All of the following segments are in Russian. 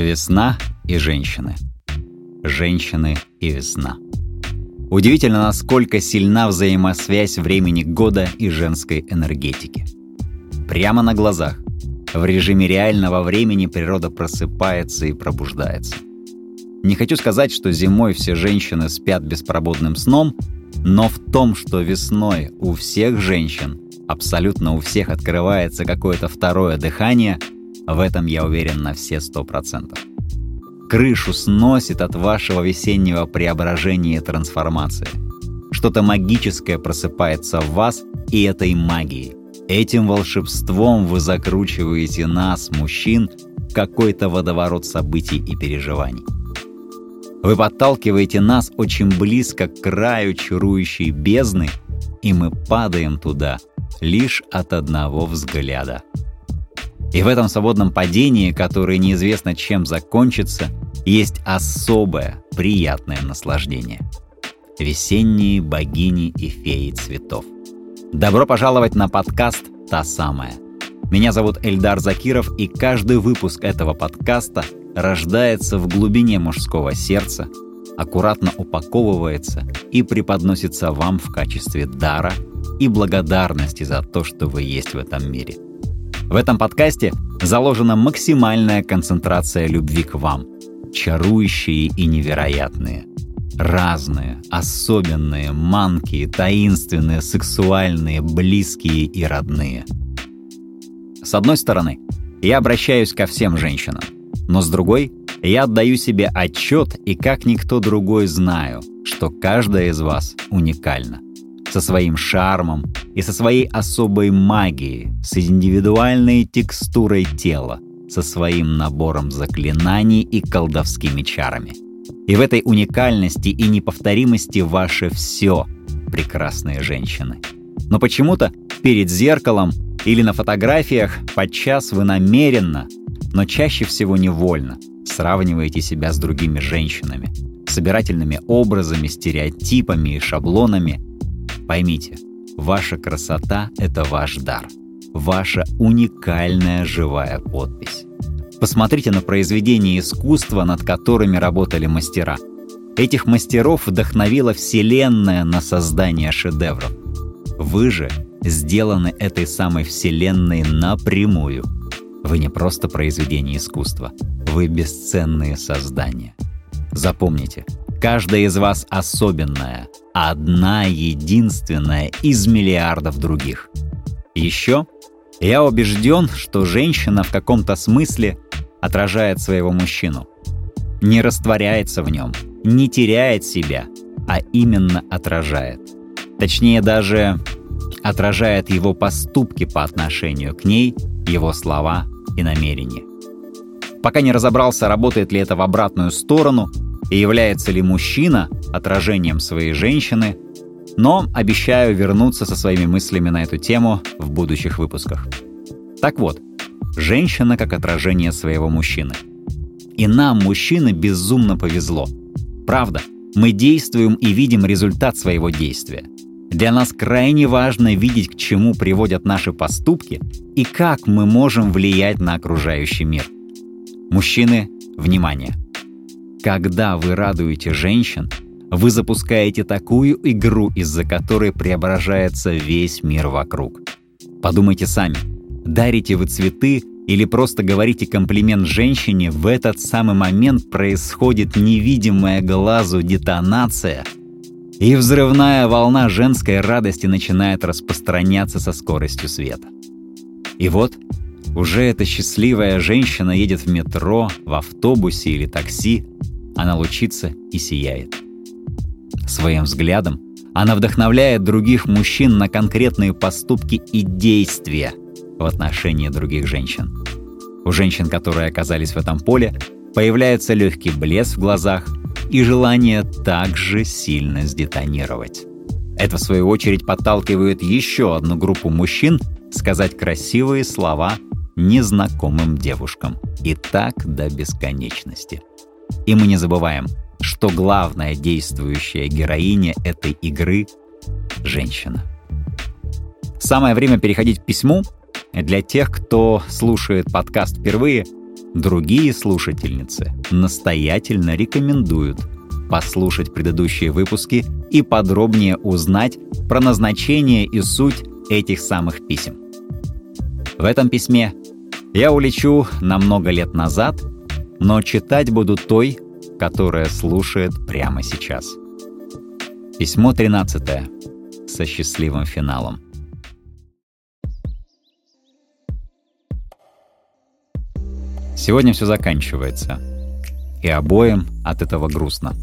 Весна и женщины. Женщины и весна. Удивительно, насколько сильна взаимосвязь времени года и женской энергетики. Прямо на глазах, в режиме реального времени природа просыпается и пробуждается. Не хочу сказать, что зимой все женщины спят беспробудным сном, но в том, что весной у всех женщин, абсолютно у всех открывается какое-то второе дыхание, в этом я уверен на все сто процентов крышу сносит от вашего весеннего преображения и трансформации. Что-то магическое просыпается в вас, и этой магией. Этим волшебством вы закручиваете нас, мужчин, в какой-то водоворот событий и переживаний. Вы подталкиваете нас очень близко к краю чарующей бездны, и мы падаем туда лишь от одного взгляда. И в этом свободном падении, которое неизвестно чем закончится, есть особое приятное наслаждение. Весенние богини и феи цветов. Добро пожаловать на подкаст «Та самая». Меня зовут Эльдар Закиров, и каждый выпуск этого подкаста рождается в глубине мужского сердца, аккуратно упаковывается и преподносится вам в качестве дара и благодарности за то, что вы есть в этом мире – в этом подкасте заложена максимальная концентрация любви к вам. Чарующие и невероятные. Разные, особенные, манкие, таинственные, сексуальные, близкие и родные. С одной стороны, я обращаюсь ко всем женщинам. Но с другой, я отдаю себе отчет и как никто другой знаю, что каждая из вас уникальна со своим шармом и со своей особой магией, с индивидуальной текстурой тела, со своим набором заклинаний и колдовскими чарами. И в этой уникальности и неповторимости ваше все, прекрасные женщины. Но почему-то перед зеркалом или на фотографиях подчас вы намеренно, но чаще всего невольно сравниваете себя с другими женщинами, собирательными образами, стереотипами и шаблонами, Поймите, ваша красота — это ваш дар, ваша уникальная живая подпись. Посмотрите на произведения искусства, над которыми работали мастера. Этих мастеров вдохновила Вселенная на создание шедевров. Вы же сделаны этой самой Вселенной напрямую. Вы не просто произведение искусства, вы бесценные создания. Запомните, каждая из вас особенная — одна единственная из миллиардов других. Еще я убежден, что женщина в каком-то смысле отражает своего мужчину. Не растворяется в нем, не теряет себя, а именно отражает. Точнее даже отражает его поступки по отношению к ней, его слова и намерения. Пока не разобрался, работает ли это в обратную сторону, и является ли мужчина отражением своей женщины, но обещаю вернуться со своими мыслями на эту тему в будущих выпусках. Так вот, женщина как отражение своего мужчины. И нам, мужчины, безумно повезло. Правда, мы действуем и видим результат своего действия. Для нас крайне важно видеть, к чему приводят наши поступки и как мы можем влиять на окружающий мир. Мужчины, внимание! Когда вы радуете женщин, вы запускаете такую игру, из-за которой преображается весь мир вокруг. Подумайте сами, дарите вы цветы или просто говорите комплимент женщине, в этот самый момент происходит невидимая глазу детонация, и взрывная волна женской радости начинает распространяться со скоростью света. И вот уже эта счастливая женщина едет в метро, в автобусе или такси, она лучится и сияет. Своим взглядом она вдохновляет других мужчин на конкретные поступки и действия в отношении других женщин. У женщин, которые оказались в этом поле, появляется легкий блеск в глазах и желание также сильно сдетонировать. Это, в свою очередь, подталкивает еще одну группу мужчин сказать красивые слова незнакомым девушкам. И так до бесконечности. И мы не забываем, что главная действующая героиня этой игры — женщина. Самое время переходить к письму. Для тех, кто слушает подкаст впервые, Другие слушательницы настоятельно рекомендуют послушать предыдущие выпуски и подробнее узнать про назначение и суть этих самых писем. В этом письме я улечу на много лет назад, но читать буду той, которая слушает прямо сейчас. Письмо 13 со счастливым финалом. Сегодня все заканчивается, и обоим от этого грустно.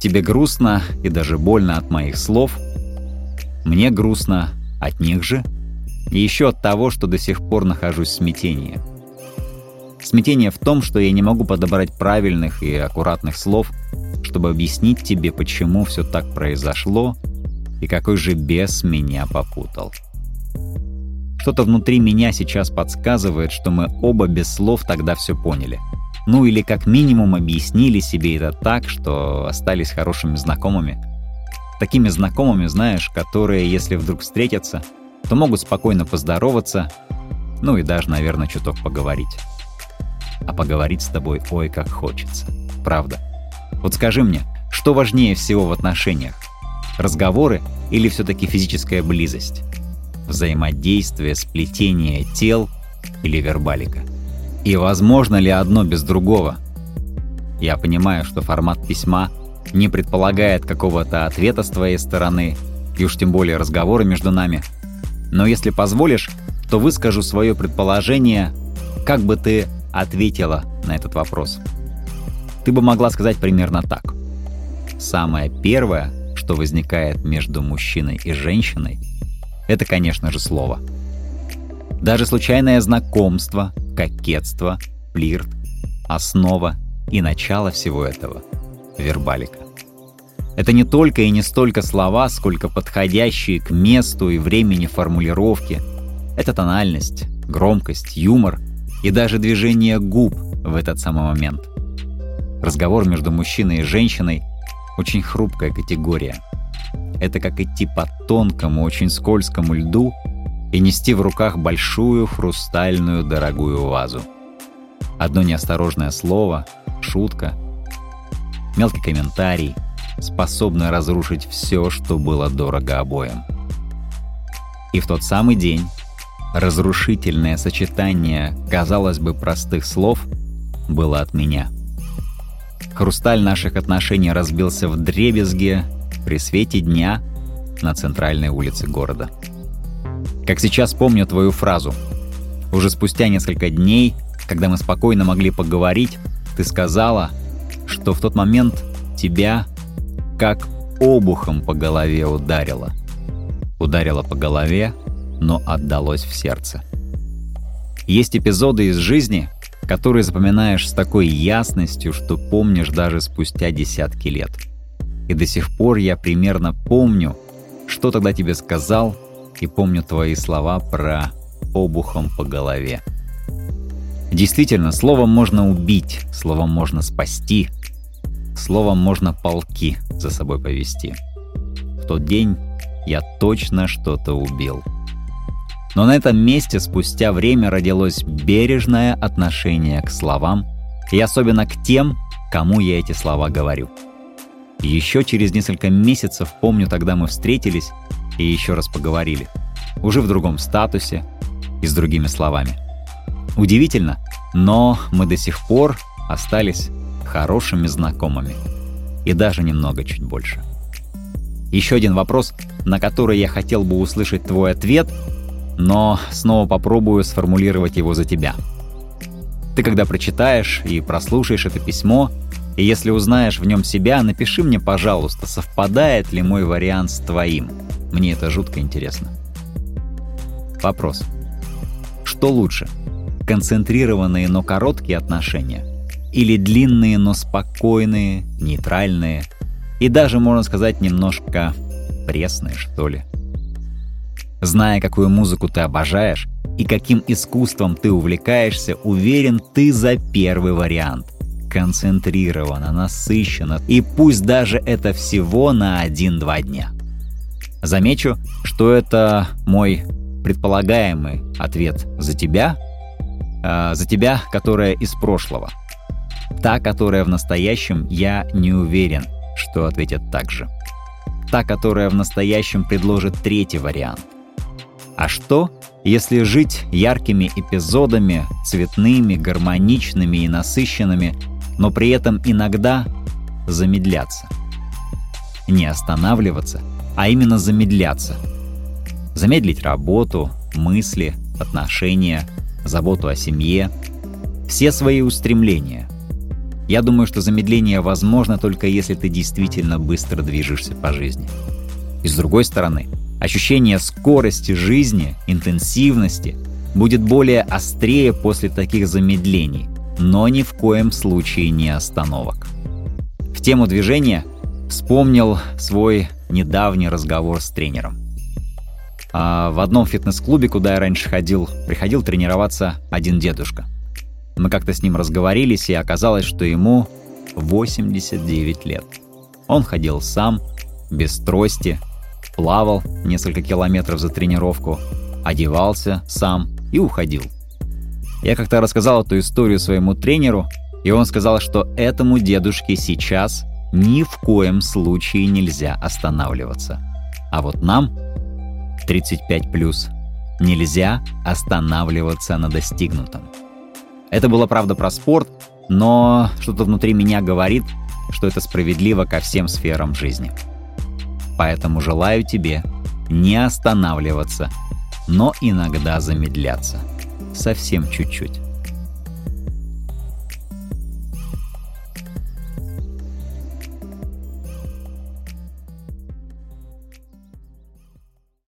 Тебе грустно и даже больно от моих слов, мне грустно от них же, и еще от того, что до сих пор нахожусь в смятении. Смятение в том, что я не могу подобрать правильных и аккуратных слов, чтобы объяснить тебе, почему все так произошло и какой же бес меня попутал. Что-то внутри меня сейчас подсказывает, что мы оба без слов тогда все поняли. Ну или как минимум объяснили себе это так, что остались хорошими знакомыми. Такими знакомыми, знаешь, которые, если вдруг встретятся, то могут спокойно поздороваться, ну и даже, наверное, чуток поговорить. А поговорить с тобой ой как хочется. Правда. Вот скажи мне, что важнее всего в отношениях? Разговоры или все-таки физическая близость? взаимодействие, сплетение тел или вербалика. И возможно ли одно без другого? Я понимаю, что формат письма не предполагает какого-то ответа с твоей стороны, и уж тем более разговора между нами. Но если позволишь, то выскажу свое предположение, как бы ты ответила на этот вопрос. Ты бы могла сказать примерно так. Самое первое, что возникает между мужчиной и женщиной, это, конечно же, слово. Даже случайное знакомство, кокетство, флирт, основа и начало всего этого — вербалика. Это не только и не столько слова, сколько подходящие к месту и времени формулировки. Это тональность, громкость, юмор и даже движение губ в этот самый момент. Разговор между мужчиной и женщиной — очень хрупкая категория — это как идти по тонкому, очень скользкому льду и нести в руках большую хрустальную дорогую вазу. Одно неосторожное слово, шутка, мелкий комментарий способны разрушить все, что было дорого обоим. И в тот самый день разрушительное сочетание, казалось бы, простых слов было от меня. Хрусталь наших отношений разбился в дребезге, при свете дня на центральной улице города. Как сейчас помню твою фразу. Уже спустя несколько дней, когда мы спокойно могли поговорить, ты сказала, что в тот момент тебя как обухом по голове ударило. Ударило по голове, но отдалось в сердце. Есть эпизоды из жизни, которые запоминаешь с такой ясностью, что помнишь даже спустя десятки лет — и до сих пор я примерно помню, что тогда тебе сказал, и помню твои слова про обухом по голове. Действительно, словом можно убить, словом можно спасти, словом можно полки за собой повести. В тот день я точно что-то убил. Но на этом месте спустя время родилось бережное отношение к словам, и особенно к тем, кому я эти слова говорю. Еще через несколько месяцев, помню, тогда мы встретились и еще раз поговорили. Уже в другом статусе и с другими словами. Удивительно, но мы до сих пор остались хорошими знакомыми. И даже немного чуть больше. Еще один вопрос, на который я хотел бы услышать твой ответ, но снова попробую сформулировать его за тебя. Ты когда прочитаешь и прослушаешь это письмо, и если узнаешь в нем себя, напиши мне, пожалуйста, совпадает ли мой вариант с твоим. Мне это жутко интересно. Вопрос. Что лучше? Концентрированные, но короткие отношения? Или длинные, но спокойные, нейтральные? И даже, можно сказать, немножко пресные, что ли? Зная, какую музыку ты обожаешь и каким искусством ты увлекаешься, уверен, ты за первый вариант – концентрировано, насыщенно, и пусть даже это всего на 1-2 дня. Замечу, что это мой предполагаемый ответ за тебя, э, за тебя, которая из прошлого. Та, которая в настоящем, я не уверен, что ответит так же. Та, которая в настоящем предложит третий вариант. А что, если жить яркими эпизодами, цветными, гармоничными и насыщенными, но при этом иногда замедляться? Не останавливаться, а именно замедляться. Замедлить работу, мысли, отношения, заботу о семье, все свои устремления. Я думаю, что замедление возможно только если ты действительно быстро движешься по жизни. И с другой стороны, ощущение скорости жизни, интенсивности будет более острее после таких замедлений, но ни в коем случае не остановок. В тему движения вспомнил свой недавний разговор с тренером. А в одном фитнес-клубе, куда я раньше ходил, приходил тренироваться один дедушка – мы как-то с ним разговорились, и оказалось, что ему 89 лет. Он ходил сам, без трости, плавал несколько километров за тренировку, одевался сам и уходил. Я как-то рассказал эту историю своему тренеру, и он сказал, что этому дедушке сейчас ни в коем случае нельзя останавливаться. А вот нам, 35+, нельзя останавливаться на достигнутом. Это было правда про спорт, но что-то внутри меня говорит, что это справедливо ко всем сферам жизни. Поэтому желаю тебе не останавливаться, но иногда замедляться. Совсем чуть-чуть.